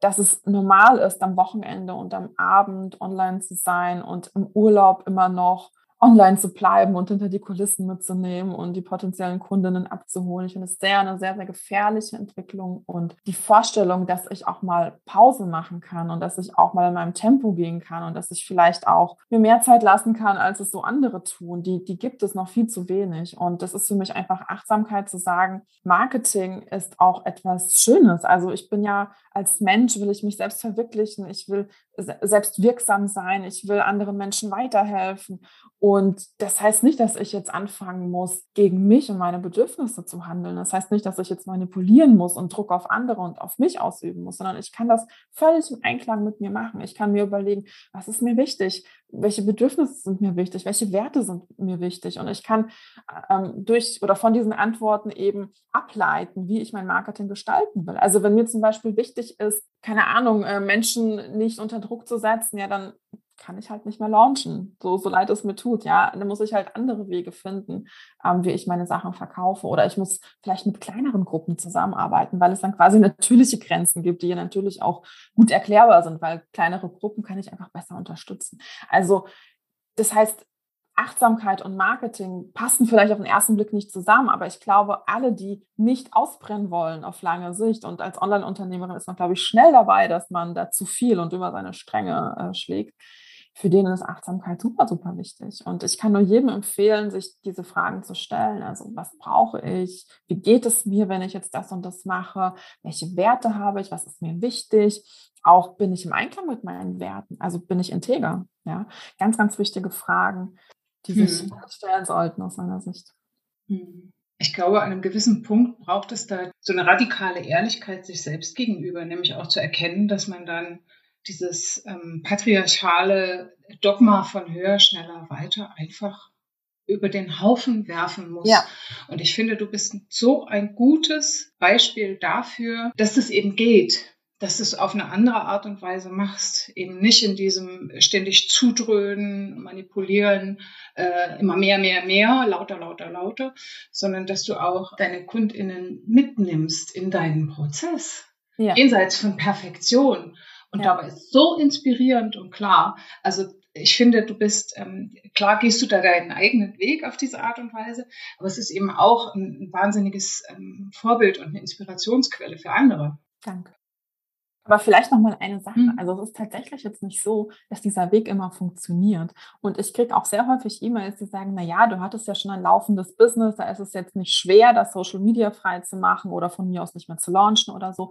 Speaker 1: dass es normal ist, am Wochenende und am Abend online zu sein und im Urlaub immer noch online zu bleiben und hinter die Kulissen mitzunehmen und die potenziellen Kundinnen abzuholen. Ich finde es sehr, eine sehr, sehr gefährliche Entwicklung und die Vorstellung, dass ich auch mal Pause machen kann und dass ich auch mal in meinem Tempo gehen kann und dass ich vielleicht auch mir mehr Zeit lassen kann, als es so andere tun, die, die gibt es noch viel zu wenig. Und das ist für mich einfach Achtsamkeit zu sagen, Marketing ist auch etwas Schönes. Also ich bin ja als Mensch, will ich mich selbst verwirklichen, ich will selbst wirksam sein, ich will anderen Menschen weiterhelfen. Und das heißt nicht, dass ich jetzt anfangen muss, gegen mich und meine Bedürfnisse zu handeln. Das heißt nicht, dass ich jetzt manipulieren muss und Druck auf andere und auf mich ausüben muss, sondern ich kann das völlig im Einklang mit mir machen. Ich kann mir überlegen, was ist mir wichtig? Welche Bedürfnisse sind mir wichtig? Welche Werte sind mir wichtig? Und ich kann ähm, durch oder von diesen Antworten eben ableiten, wie ich mein Marketing gestalten will. Also wenn mir zum Beispiel wichtig ist, keine Ahnung, äh, Menschen nicht unter Druck zu setzen, ja, dann kann ich halt nicht mehr launchen, so, so leid es mir tut, ja. Dann muss ich halt andere Wege finden, ähm, wie ich meine Sachen verkaufe. Oder ich muss vielleicht mit kleineren Gruppen zusammenarbeiten, weil es dann quasi natürliche Grenzen gibt, die natürlich auch gut erklärbar sind, weil kleinere Gruppen kann ich einfach besser unterstützen. Also, das heißt, Achtsamkeit und Marketing passen vielleicht auf den ersten Blick nicht zusammen, aber ich glaube, alle, die nicht ausbrennen wollen auf lange Sicht und als Online-Unternehmerin ist man, glaube ich, schnell dabei, dass man da zu viel und über seine Stränge äh, schlägt. Für denen ist Achtsamkeit super, super wichtig. Und ich kann nur jedem empfehlen, sich diese Fragen zu stellen. Also, was brauche ich? Wie geht es mir, wenn ich jetzt das und das mache? Welche Werte habe ich? Was ist mir wichtig? Auch bin ich im Einklang mit meinen Werten? Also bin ich integer? Ja, ganz, ganz wichtige Fragen die sich hm. stellen sollten aus meiner Sicht.
Speaker 2: Hm. Ich glaube, an einem gewissen Punkt braucht es da so eine radikale Ehrlichkeit sich selbst gegenüber, nämlich auch zu erkennen, dass man dann dieses ähm, patriarchale Dogma von höher, schneller, weiter einfach über den Haufen werfen muss. Ja. Und ich finde, du bist so ein gutes Beispiel dafür, dass es eben geht dass du es auf eine andere Art und Weise machst. Eben nicht in diesem ständig zudröhnen, manipulieren, äh, immer mehr, mehr, mehr, lauter, lauter, lauter, sondern dass du auch deine KundInnen mitnimmst in deinen Prozess. Ja. Jenseits von Perfektion. Und ja. dabei ist so inspirierend und klar. Also ich finde, du bist, ähm, klar gehst du da deinen eigenen Weg auf diese Art und Weise, aber es ist eben auch ein, ein wahnsinniges ähm, Vorbild und eine Inspirationsquelle für andere.
Speaker 1: Danke. Aber vielleicht noch mal eine Sache. Mhm. Also es ist tatsächlich jetzt nicht so, dass dieser Weg immer funktioniert. Und ich kriege auch sehr häufig E-Mails, die sagen, na ja, du hattest ja schon ein laufendes Business, da ist es jetzt nicht schwer, das Social Media frei zu machen oder von mir aus nicht mehr zu launchen oder so.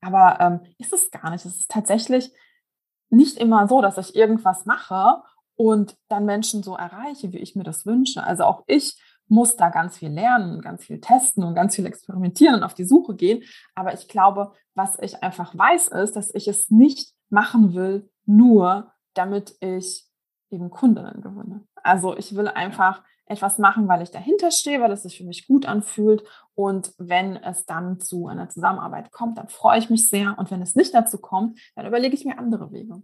Speaker 1: Aber ähm, ist es gar nicht. Es ist tatsächlich nicht immer so, dass ich irgendwas mache und dann Menschen so erreiche, wie ich mir das wünsche. Also auch ich muss da ganz viel lernen, ganz viel testen und ganz viel experimentieren und auf die Suche gehen. Aber ich glaube, was ich einfach weiß, ist, dass ich es nicht machen will, nur damit ich eben Kundinnen gewinne. Also ich will einfach etwas machen, weil ich dahinter stehe, weil es sich für mich gut anfühlt. Und wenn es dann zu einer Zusammenarbeit kommt, dann freue ich mich sehr. Und wenn es nicht dazu kommt, dann überlege ich mir andere Wege.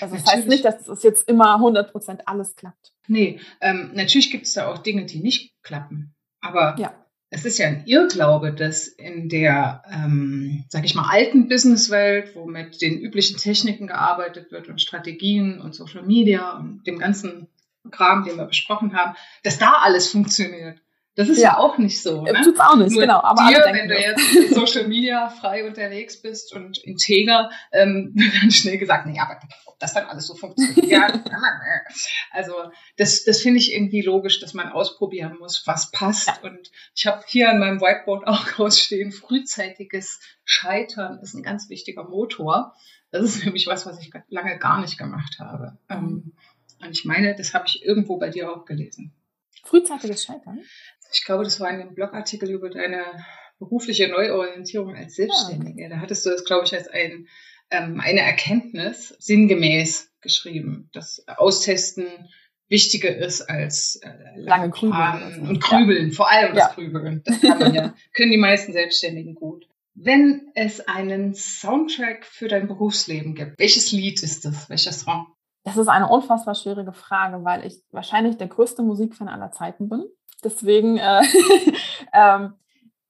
Speaker 1: Also das heißt nicht, dass es jetzt immer 100% alles klappt.
Speaker 2: Nee, ähm, natürlich gibt es da auch Dinge, die nicht klappen. Aber ja. es ist ja ein Irrglaube, dass in der, ähm, sag ich mal, alten Businesswelt, wo mit den üblichen Techniken gearbeitet wird und Strategien und Social Media und dem ganzen Kram, den wir besprochen haben, dass da alles funktioniert. Das ist ja, ja auch nicht so. Ne?
Speaker 1: Tut's auch nicht, Nur genau.
Speaker 2: Aber dir, wenn du jetzt Social Media frei unterwegs bist und integer, ähm, wird dann schnell gesagt, nee, aber ob das dann alles so funktioniert. also das, das finde ich irgendwie logisch, dass man ausprobieren muss, was passt. Ja. Und ich habe hier an meinem Whiteboard auch rausstehen, frühzeitiges Scheitern ist ein ganz wichtiger Motor. Das ist nämlich was, was ich lange gar nicht gemacht habe. Ähm, und ich meine, das habe ich irgendwo bei dir auch gelesen.
Speaker 1: Frühzeitiges Scheitern?
Speaker 2: Ich glaube, das war in einem Blogartikel über deine berufliche Neuorientierung als Selbstständige. Ja. Da hattest du das, glaube ich, als ein, ähm, eine Erkenntnis sinngemäß geschrieben, dass Austesten wichtiger ist als
Speaker 1: äh, lange Grübeln
Speaker 2: und Grübeln, ja. vor allem das ja. Grübeln. Das ja, können die meisten Selbstständigen gut. Wenn es einen Soundtrack für dein Berufsleben gibt, welches Lied ist das? Welcher Song?
Speaker 1: Das ist eine unfassbar schwierige Frage, weil ich wahrscheinlich der größte Musikfan aller Zeiten bin. Deswegen, äh, ähm,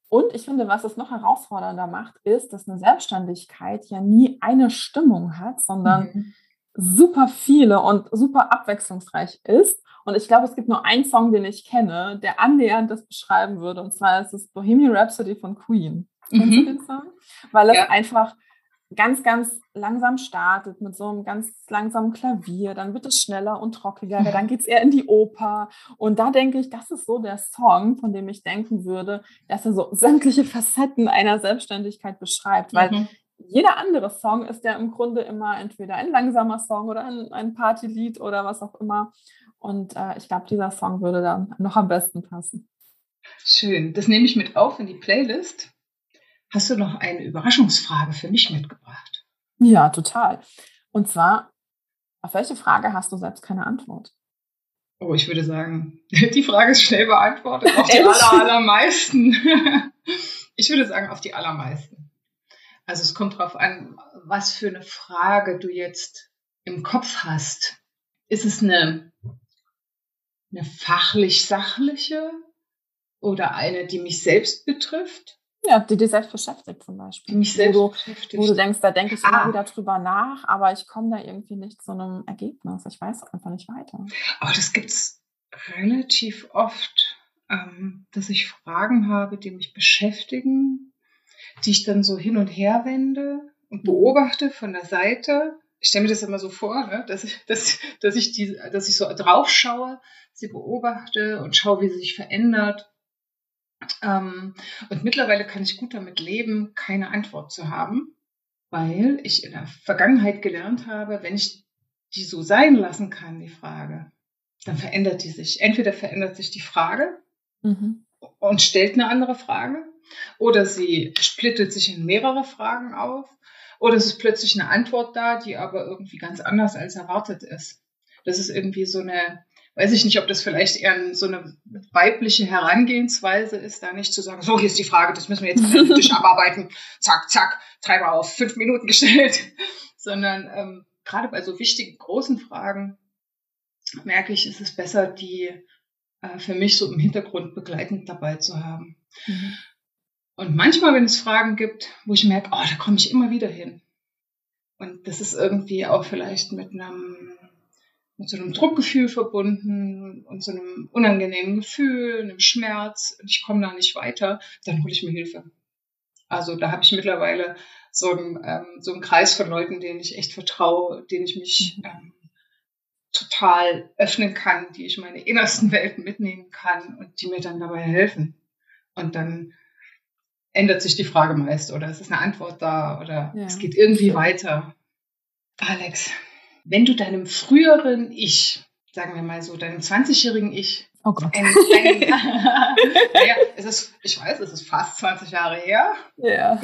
Speaker 1: und ich finde, was es noch herausfordernder macht, ist, dass eine Selbstständigkeit ja nie eine Stimmung hat, sondern mhm. super viele und super abwechslungsreich ist. Und ich glaube, es gibt nur einen Song, den ich kenne, der annähernd das beschreiben würde. Und zwar ist es Bohemian Rhapsody von Queen. Kennst mhm. du den Song? Weil es ja. einfach ganz, ganz langsam startet mit so einem ganz langsamen Klavier, dann wird es schneller und trockiger, dann geht es eher in die Oper. Und da denke ich, das ist so der Song, von dem ich denken würde, dass er so sämtliche Facetten einer Selbstständigkeit beschreibt, weil mhm. jeder andere Song ist ja im Grunde immer entweder ein langsamer Song oder ein, ein Partylied oder was auch immer. Und äh, ich glaube, dieser Song würde dann noch am besten passen.
Speaker 2: Schön. Das nehme ich mit auf in die Playlist. Hast du noch eine Überraschungsfrage für mich mitgebracht?
Speaker 1: Ja, total. Und zwar, auf welche Frage hast du selbst keine Antwort?
Speaker 2: Oh, ich würde sagen, die Frage ist schnell beantwortet. Auf die aller, allermeisten. ich würde sagen, auf die allermeisten. Also es kommt darauf an, was für eine Frage du jetzt im Kopf hast. Ist es eine, eine fachlich-sachliche oder eine, die mich selbst betrifft?
Speaker 1: Ja, die dich selbst beschäftigt zum Beispiel.
Speaker 2: Mich selbst
Speaker 1: wo
Speaker 2: du,
Speaker 1: beschäftigt. Wo du denkst, da denke ich immer ah. wieder drüber nach, aber ich komme da irgendwie nicht zu einem Ergebnis. Ich weiß einfach nicht weiter.
Speaker 2: Aber das gibt es relativ oft, ähm, dass ich Fragen habe, die mich beschäftigen, die ich dann so hin und her wende und beobachte von der Seite. Ich stelle mir das immer so vor, ne, dass, ich, dass, dass, ich die, dass ich so drauf schaue, sie beobachte und schaue, wie sie sich verändert ähm, und mittlerweile kann ich gut damit leben, keine Antwort zu haben, weil ich in der Vergangenheit gelernt habe, wenn ich die so sein lassen kann, die Frage, dann verändert die sich. Entweder verändert sich die Frage mhm. und stellt eine andere Frage, oder sie splittet sich in mehrere Fragen auf, oder es ist plötzlich eine Antwort da, die aber irgendwie ganz anders als erwartet ist. Das ist irgendwie so eine weiß ich nicht, ob das vielleicht eher so eine weibliche Herangehensweise ist, da nicht zu sagen, so, hier ist die Frage, das müssen wir jetzt analytisch abarbeiten, zack, zack, Treiber auf fünf Minuten gestellt, sondern ähm, gerade bei so wichtigen, großen Fragen merke ich, ist es besser, die äh, für mich so im Hintergrund begleitend dabei zu haben. Mhm. Und manchmal, wenn es Fragen gibt, wo ich merke, oh, da komme ich immer wieder hin. Und das ist irgendwie auch vielleicht mit einem mit so einem Druckgefühl verbunden und so einem unangenehmen Gefühl, einem Schmerz und ich komme da nicht weiter, dann hole ich mir Hilfe. Also da habe ich mittlerweile so einen, ähm, so einen Kreis von Leuten, denen ich echt vertraue, denen ich mich mhm. ähm, total öffnen kann, die ich meine innersten Welten mitnehmen kann und die mir dann dabei helfen. Und dann ändert sich die Frage meist oder es ist eine Antwort da oder ja. es geht irgendwie weiter. Alex, wenn du deinem früheren Ich, sagen wir mal so, deinem 20-jährigen Ich,
Speaker 1: Oh Gott. Ein,
Speaker 2: ein, naja, es ist, ich weiß, es ist fast 20 Jahre her.
Speaker 1: Ja.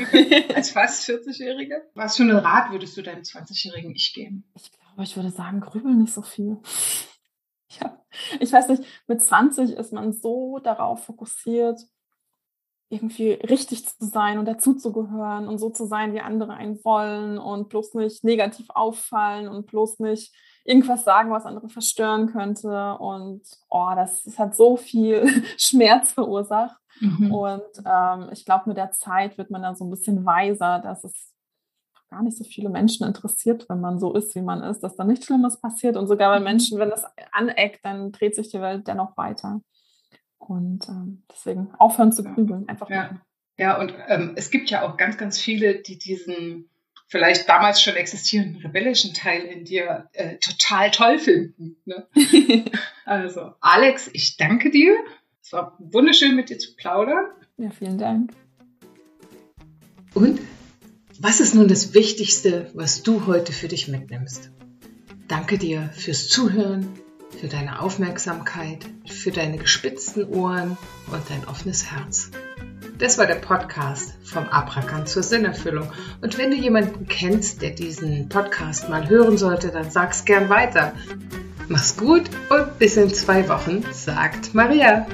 Speaker 2: Als fast 40-Jährige. Was für einen Rat würdest du deinem 20-jährigen Ich geben?
Speaker 1: Ich glaube, ich würde sagen, grübel nicht so viel. Ja. Ich weiß nicht, mit 20 ist man so darauf fokussiert, irgendwie richtig zu sein und dazuzugehören und so zu sein, wie andere einen wollen und bloß nicht negativ auffallen und bloß nicht irgendwas sagen, was andere verstören könnte. Und oh, das, das hat so viel Schmerz verursacht. Mhm. Und ähm, ich glaube, mit der Zeit wird man dann so ein bisschen weiser, dass es gar nicht so viele Menschen interessiert, wenn man so ist, wie man ist, dass da nichts Schlimmes passiert. Und sogar bei mhm. Menschen, wenn das aneckt, dann dreht sich die Welt dennoch weiter. Und ähm, deswegen aufhören zu grübeln, einfach
Speaker 2: ja. machen. Ja, und ähm, es gibt ja auch ganz, ganz viele, die diesen vielleicht damals schon existierenden rebellischen Teil in dir äh, total toll finden. Ne? also, Alex, ich danke dir. Es war wunderschön, mit dir zu plaudern.
Speaker 1: Ja, vielen Dank.
Speaker 2: Und was ist nun das Wichtigste, was du heute für dich mitnimmst? Danke dir fürs Zuhören, für deine Aufmerksamkeit, für deine gespitzten Ohren und dein offenes Herz. Das war der Podcast vom Abrakan zur Sinnerfüllung. Und wenn du jemanden kennst, der diesen Podcast mal hören sollte, dann sag's gern weiter. Mach's gut und bis in zwei Wochen, sagt Maria.